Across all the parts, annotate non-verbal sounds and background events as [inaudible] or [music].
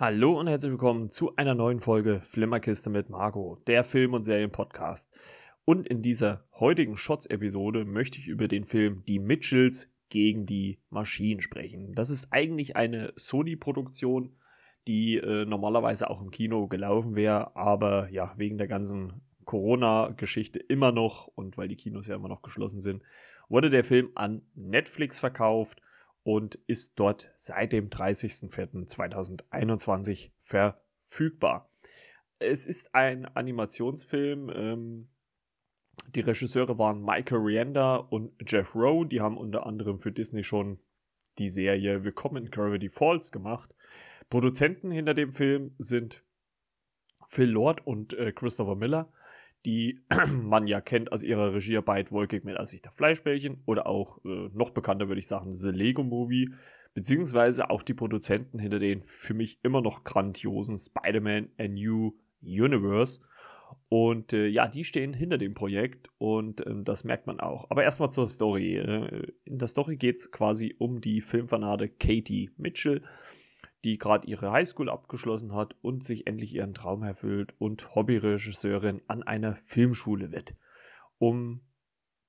Hallo und herzlich willkommen zu einer neuen Folge Flimmerkiste mit Margot, der Film- und Serienpodcast. Und in dieser heutigen Shots-Episode möchte ich über den Film Die Mitchells gegen die Maschinen sprechen. Das ist eigentlich eine Sony-Produktion, die äh, normalerweise auch im Kino gelaufen wäre, aber ja, wegen der ganzen Corona-Geschichte immer noch und weil die Kinos ja immer noch geschlossen sind, wurde der Film an Netflix verkauft und ist dort seit dem 30.04.2021 verfügbar. Es ist ein Animationsfilm. Ähm, die Regisseure waren Michael Rienda und Jeff Rowe. Die haben unter anderem für Disney schon die Serie Willkommen in Gravity Falls gemacht. Produzenten hinter dem Film sind Phil Lord und äh, Christopher Miller die [clears throat] man ja kennt aus ihrer Regiearbeit Wolkig mit Aussicht auf Fleischbällchen oder auch äh, noch bekannter würde ich sagen The Lego Movie, beziehungsweise auch die Produzenten hinter den für mich immer noch grandiosen Spider-Man A New Universe. Und äh, ja, die stehen hinter dem Projekt und ähm, das merkt man auch. Aber erstmal zur Story. Äh, in der Story geht es quasi um die Filmfanate Katie Mitchell, die gerade ihre Highschool abgeschlossen hat und sich endlich ihren Traum erfüllt und Hobbyregisseurin an einer Filmschule wird, um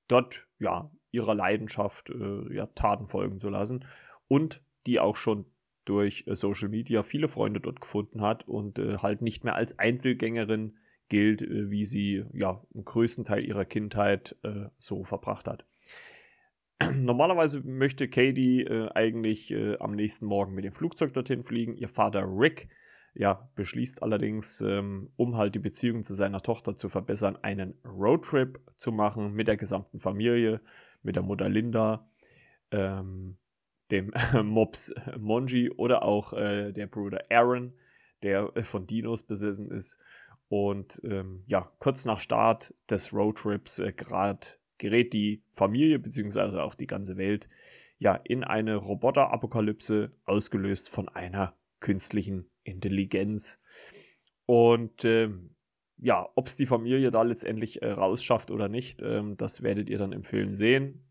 dort ja ihrer Leidenschaft äh, ja, Taten folgen zu lassen und die auch schon durch äh, Social Media viele Freunde dort gefunden hat und äh, halt nicht mehr als Einzelgängerin gilt, äh, wie sie ja im größten Teil ihrer Kindheit äh, so verbracht hat. Normalerweise möchte Katie äh, eigentlich äh, am nächsten Morgen mit dem Flugzeug dorthin fliegen. Ihr Vater Rick ja, beschließt allerdings, ähm, um halt die Beziehung zu seiner Tochter zu verbessern, einen Roadtrip zu machen mit der gesamten Familie, mit der Mutter Linda, ähm, dem [laughs] Mops Monji oder auch äh, der Bruder Aaron, der äh, von Dinos besessen ist. Und ähm, ja, kurz nach Start des Roadtrips äh, gerade gerät die Familie beziehungsweise auch die ganze Welt ja in eine Roboterapokalypse, ausgelöst von einer künstlichen Intelligenz. Und ähm, ja, ob es die Familie da letztendlich äh, rausschafft oder nicht, ähm, das werdet ihr dann im Film sehen.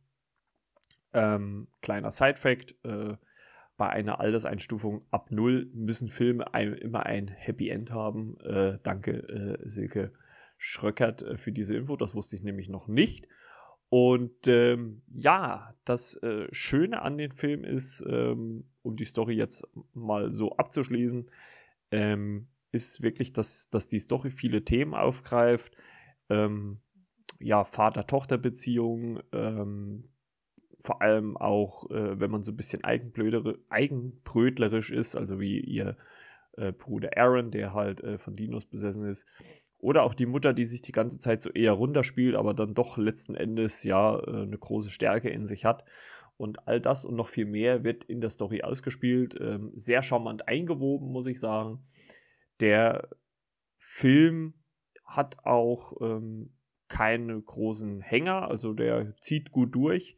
Ähm, kleiner Side-Fact: äh, Bei einer Alterseinstufung ab 0 müssen Filme ein, immer ein Happy End haben. Äh, danke, äh, Silke Schröckert, äh, für diese Info. Das wusste ich nämlich noch nicht. Und ähm, ja, das äh, Schöne an dem Film ist, ähm, um die Story jetzt mal so abzuschließen, ähm, ist wirklich, dass, dass die Story viele Themen aufgreift. Ähm, ja, Vater-Tochter-Beziehung, ähm, vor allem auch, äh, wenn man so ein bisschen eigenbrötlerisch ist, also wie ihr äh, Bruder Aaron, der halt äh, von Dinos besessen ist, oder auch die Mutter, die sich die ganze Zeit so eher runterspielt, aber dann doch letzten Endes ja äh, eine große Stärke in sich hat. Und all das und noch viel mehr wird in der Story ausgespielt. Ähm, sehr charmant eingewoben, muss ich sagen. Der Film hat auch ähm, keine großen Hänger, also der zieht gut durch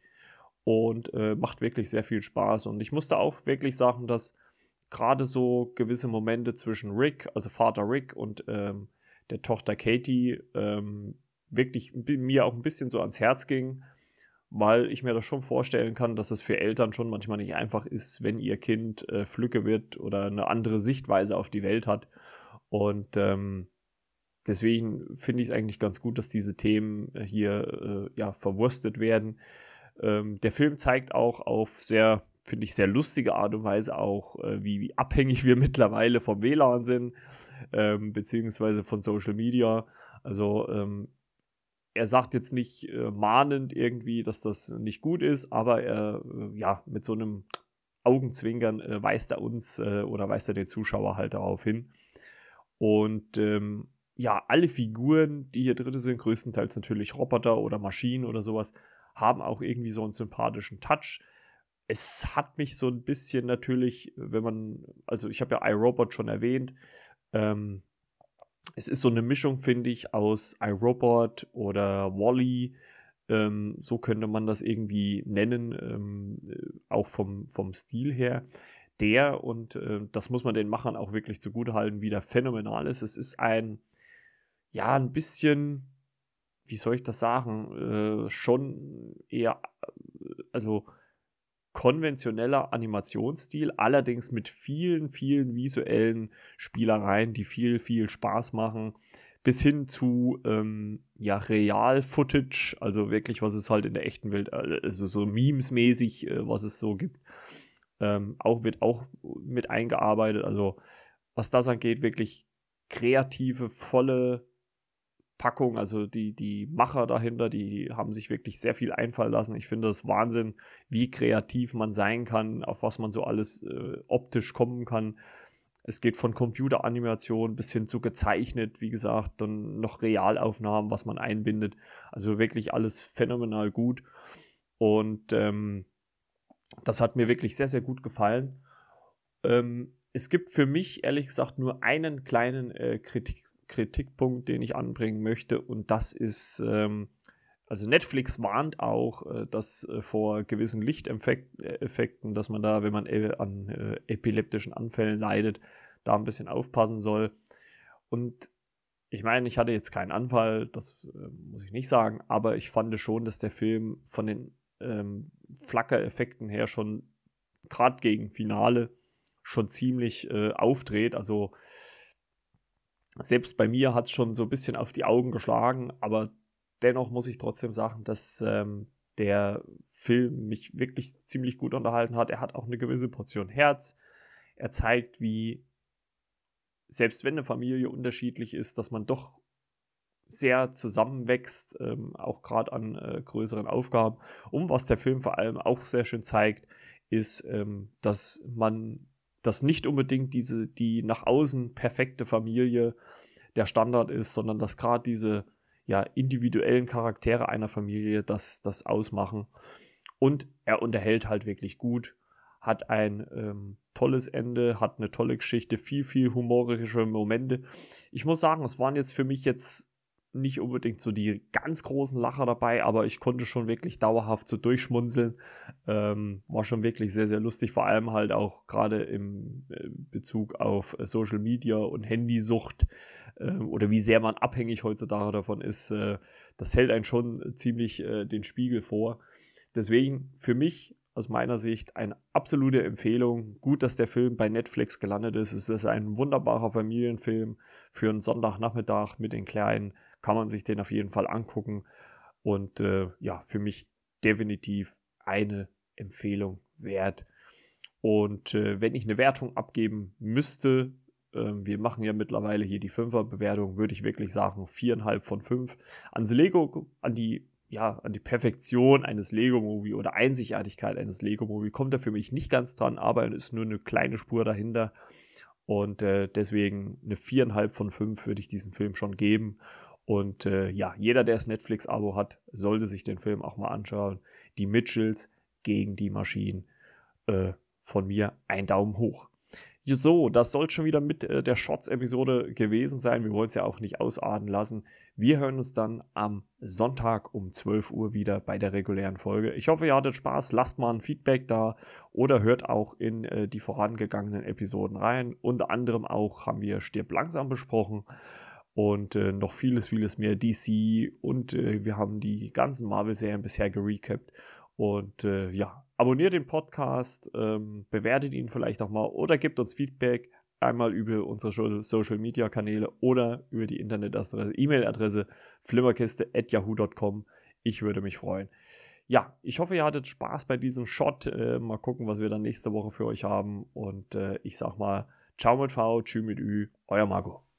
und äh, macht wirklich sehr viel Spaß. Und ich musste auch wirklich sagen, dass gerade so gewisse Momente zwischen Rick, also Vater Rick und ähm, der Tochter Katie ähm, wirklich mir auch ein bisschen so ans Herz ging, weil ich mir das schon vorstellen kann, dass es für Eltern schon manchmal nicht einfach ist, wenn ihr Kind äh, Flücke wird oder eine andere Sichtweise auf die Welt hat. Und ähm, deswegen finde ich es eigentlich ganz gut, dass diese Themen hier äh, ja verwurstet werden. Ähm, der Film zeigt auch auf sehr finde ich, sehr lustige Art und Weise auch, äh, wie, wie, abhängig wir mittlerweile vom WLAN sind, ähm, beziehungsweise von Social Media. Also ähm, er sagt jetzt nicht äh, mahnend irgendwie, dass das nicht gut ist, aber er, äh, ja, mit so einem Augenzwinkern äh, weist er uns äh, oder weist er den Zuschauer halt darauf hin. Und ähm, ja, alle Figuren, die hier drin sind, größtenteils natürlich Roboter oder Maschinen oder sowas, haben auch irgendwie so einen sympathischen Touch es hat mich so ein bisschen natürlich, wenn man, also ich habe ja iRobot schon erwähnt, ähm, es ist so eine Mischung, finde ich, aus iRobot oder Wally. Ähm, so könnte man das irgendwie nennen, ähm, äh, auch vom, vom Stil her. Der, und äh, das muss man den Machern auch wirklich zugutehalten, wieder phänomenal ist. Es ist ein, ja, ein bisschen, wie soll ich das sagen, äh, schon eher, also konventioneller Animationsstil, allerdings mit vielen, vielen visuellen Spielereien, die viel, viel Spaß machen, bis hin zu ähm, ja, Real-Footage, also wirklich, was es halt in der echten Welt, also so Memes-mäßig, äh, was es so gibt, ähm, auch wird auch mit eingearbeitet. Also was das angeht, wirklich kreative, volle Packung. Also die, die Macher dahinter, die haben sich wirklich sehr viel einfallen lassen. Ich finde das Wahnsinn, wie kreativ man sein kann, auf was man so alles äh, optisch kommen kann. Es geht von Computeranimation bis hin zu gezeichnet, wie gesagt, dann noch Realaufnahmen, was man einbindet. Also wirklich alles phänomenal gut. Und ähm, das hat mir wirklich sehr, sehr gut gefallen. Ähm, es gibt für mich ehrlich gesagt nur einen kleinen äh, Kritik Kritikpunkt, den ich anbringen möchte. Und das ist, ähm, also Netflix warnt auch, äh, dass äh, vor gewissen Lichteffekten, dass man da, wenn man äh, an äh, epileptischen Anfällen leidet, da ein bisschen aufpassen soll. Und ich meine, ich hatte jetzt keinen Anfall, das äh, muss ich nicht sagen, aber ich fand schon, dass der Film von den ähm, Flackereffekten her schon gerade gegen Finale schon ziemlich äh, aufdreht. Also selbst bei mir hat es schon so ein bisschen auf die Augen geschlagen, aber dennoch muss ich trotzdem sagen, dass ähm, der Film mich wirklich ziemlich gut unterhalten hat. Er hat auch eine gewisse Portion Herz. Er zeigt, wie selbst wenn eine Familie unterschiedlich ist, dass man doch sehr zusammenwächst, ähm, auch gerade an äh, größeren Aufgaben. Und was der Film vor allem auch sehr schön zeigt, ist, ähm, dass man dass nicht unbedingt diese, die nach außen perfekte Familie der Standard ist, sondern dass gerade diese ja, individuellen Charaktere einer Familie das, das ausmachen. Und er unterhält halt wirklich gut, hat ein ähm, tolles Ende, hat eine tolle Geschichte, viel, viel humorische Momente. Ich muss sagen, es waren jetzt für mich jetzt nicht unbedingt so die ganz großen Lacher dabei, aber ich konnte schon wirklich dauerhaft so durchschmunzeln. Ähm, war schon wirklich sehr, sehr lustig, vor allem halt auch gerade im Bezug auf äh, Social Media und Handysucht äh, oder wie sehr man abhängig heutzutage davon ist. Äh, das hält einen schon ziemlich äh, den Spiegel vor. Deswegen für mich aus meiner Sicht eine absolute Empfehlung. Gut, dass der Film bei Netflix gelandet ist. Es ist ein wunderbarer Familienfilm für einen Sonntagnachmittag mit den Kleinen kann man sich den auf jeden Fall angucken. Und äh, ja, für mich definitiv eine Empfehlung wert. Und äh, wenn ich eine Wertung abgeben müsste, äh, wir machen ja mittlerweile hier die Fünfer-Bewertung, würde ich wirklich sagen viereinhalb von fünf. Ans Lego, an die, ja, an die Perfektion eines Lego-Movie oder Einzigartigkeit eines Lego-Movie kommt er für mich nicht ganz dran, aber es ist nur eine kleine Spur dahinter. Und äh, deswegen eine viereinhalb von fünf würde ich diesem Film schon geben. Und äh, ja, jeder, der das Netflix-Abo hat, sollte sich den Film auch mal anschauen. Die Mitchells gegen die Maschinen. Äh, von mir ein Daumen hoch. So, das soll schon wieder mit äh, der Shots-Episode gewesen sein. Wir wollen es ja auch nicht ausarten lassen. Wir hören uns dann am Sonntag um 12 Uhr wieder bei der regulären Folge. Ich hoffe, ihr hattet Spaß. Lasst mal ein Feedback da oder hört auch in äh, die vorangegangenen Episoden rein. Unter anderem auch haben wir Stirb langsam besprochen und äh, noch vieles, vieles mehr DC und äh, wir haben die ganzen Marvel-Serien bisher gerecapt. Und äh, ja, abonniert den Podcast, ähm, bewertet ihn vielleicht auch mal oder gebt uns Feedback einmal über unsere Social Media Kanäle oder über die Internetadresse, E-Mail-Adresse flimmerkiste.yahoo.com. Ich würde mich freuen. Ja, ich hoffe, ihr hattet Spaß bei diesem Shot. Äh, mal gucken, was wir dann nächste Woche für euch haben. Und äh, ich sag mal, ciao mit V, tschüss mit Ü, euer Marco.